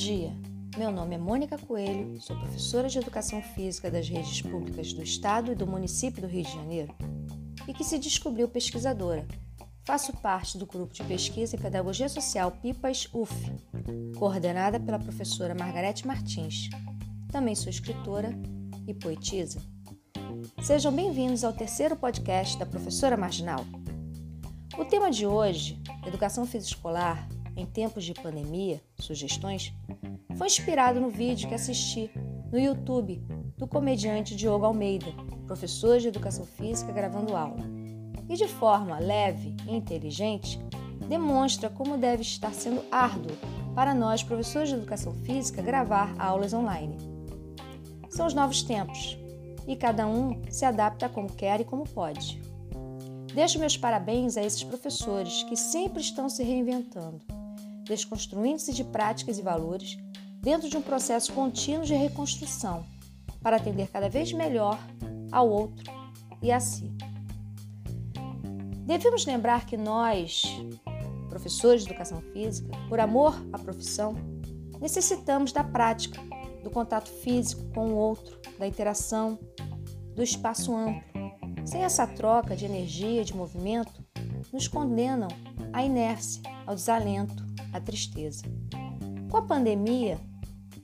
dia, meu nome é Mônica Coelho, sou professora de Educação Física das redes públicas do Estado e do município do Rio de Janeiro e que se descobriu pesquisadora. Faço parte do grupo de pesquisa em Pedagogia Social PIPAS UF, coordenada pela professora Margarete Martins. Também sou escritora e poetisa. Sejam bem-vindos ao terceiro podcast da Professora Marginal. O tema de hoje, Educação Física Escolar em tempos de pandemia, sugestões, foi inspirado no vídeo que assisti no YouTube do comediante Diogo Almeida, professor de educação física gravando aula. E de forma leve e inteligente, demonstra como deve estar sendo árduo para nós, professores de educação física, gravar aulas online. São os novos tempos e cada um se adapta como quer e como pode. Deixo meus parabéns a esses professores que sempre estão se reinventando desconstruindo-se de práticas e valores dentro de um processo contínuo de reconstrução para atender cada vez melhor ao outro e a si. Devemos lembrar que nós, professores de educação física, por amor à profissão, necessitamos da prática, do contato físico com o outro, da interação, do espaço amplo. Sem essa troca de energia, de movimento, nos condenam à inércia, ao desalento, a tristeza. Com a pandemia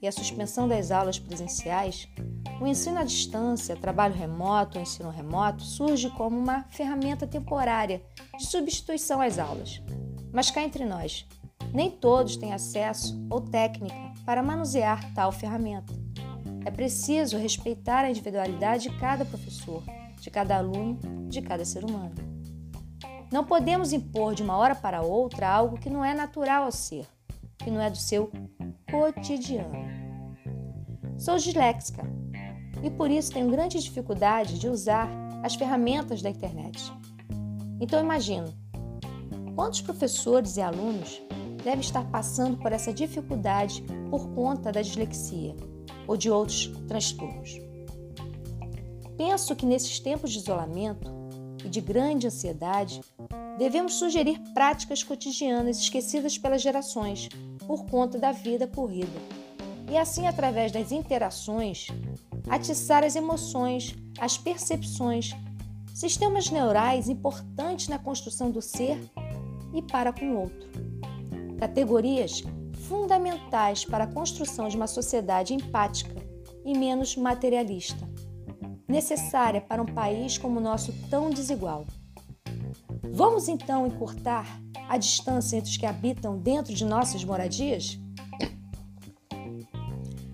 e a suspensão das aulas presenciais, o ensino à distância, trabalho remoto, ensino remoto surge como uma ferramenta temporária de substituição às aulas. Mas cá entre nós, nem todos têm acesso ou técnica para manusear tal ferramenta. É preciso respeitar a individualidade de cada professor, de cada aluno, de cada ser humano. Não podemos impor de uma hora para outra algo que não é natural ao ser, que não é do seu cotidiano. Sou disléxica e por isso tenho grande dificuldade de usar as ferramentas da internet. Então imagino quantos professores e alunos devem estar passando por essa dificuldade por conta da dislexia ou de outros transtornos. Penso que nesses tempos de isolamento e de grande ansiedade, devemos sugerir práticas cotidianas esquecidas pelas gerações por conta da vida corrida. E assim, através das interações, atiçar as emoções, as percepções, sistemas neurais importantes na construção do ser e para com o outro. Categorias fundamentais para a construção de uma sociedade empática e menos materialista, necessária para um país como o nosso tão desigual. Vamos então encurtar a distância entre os que habitam dentro de nossas moradias?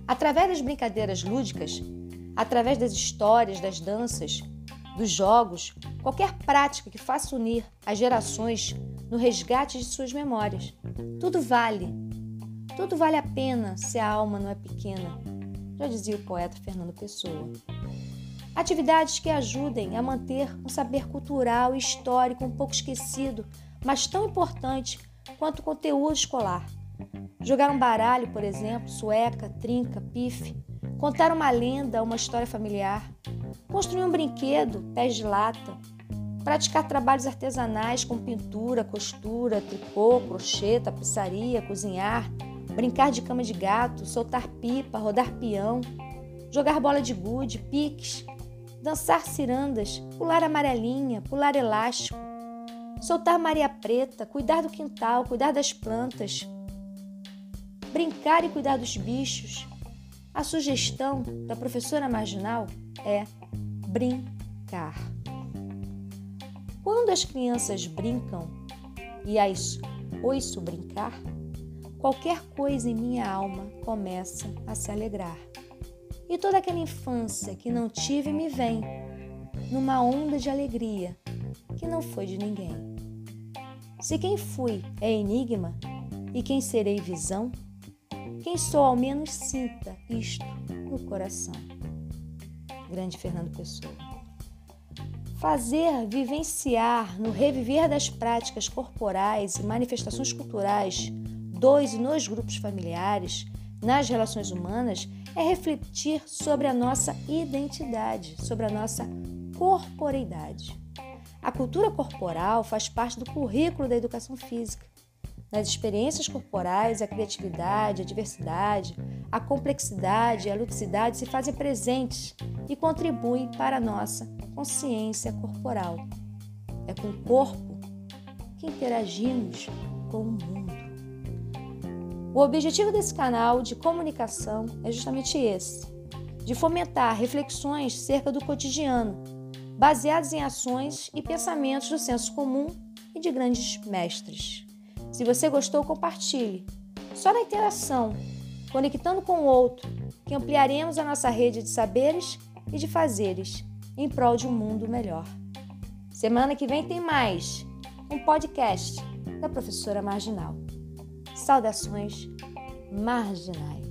Através das brincadeiras lúdicas, através das histórias, das danças, dos jogos, qualquer prática que faça unir as gerações no resgate de suas memórias. Tudo vale. Tudo vale a pena se a alma não é pequena, já dizia o poeta Fernando Pessoa. Atividades que ajudem a manter um saber cultural e histórico um pouco esquecido, mas tão importante quanto o conteúdo escolar. Jogar um baralho, por exemplo, sueca, trinca, pife. Contar uma lenda, uma história familiar. Construir um brinquedo, pés de lata. Praticar trabalhos artesanais com pintura, costura, tricô, crochê, tapeçaria, cozinhar. Brincar de cama de gato, soltar pipa, rodar peão. Jogar bola de gude, piques, dançar cirandas, pular amarelinha, pular elástico, soltar Maria Preta, cuidar do quintal, cuidar das plantas, brincar e cuidar dos bichos. A sugestão da professora marginal é brincar. Quando as crianças brincam e as ouço brincar, qualquer coisa em minha alma começa a se alegrar. E toda aquela infância que não tive me vem numa onda de alegria que não foi de ninguém. Se quem fui é enigma e quem serei visão, quem sou ao menos sinta isto no coração. Grande Fernando Pessoa. Fazer vivenciar no reviver das práticas corporais e manifestações culturais dois e nos grupos familiares, nas relações humanas, é refletir sobre a nossa identidade, sobre a nossa corporeidade. A cultura corporal faz parte do currículo da educação física. Nas experiências corporais, a criatividade, a diversidade, a complexidade e a ludicidade se fazem presentes e contribuem para a nossa consciência corporal. É com o corpo que interagimos com o mundo. O objetivo desse canal de comunicação é justamente esse: de fomentar reflexões cerca do cotidiano, baseadas em ações e pensamentos do senso comum e de grandes mestres. Se você gostou, compartilhe. Só na interação, conectando com o outro, que ampliaremos a nossa rede de saberes e de fazeres em prol de um mundo melhor. Semana que vem tem mais um podcast da professora Marginal. Saudações marginais.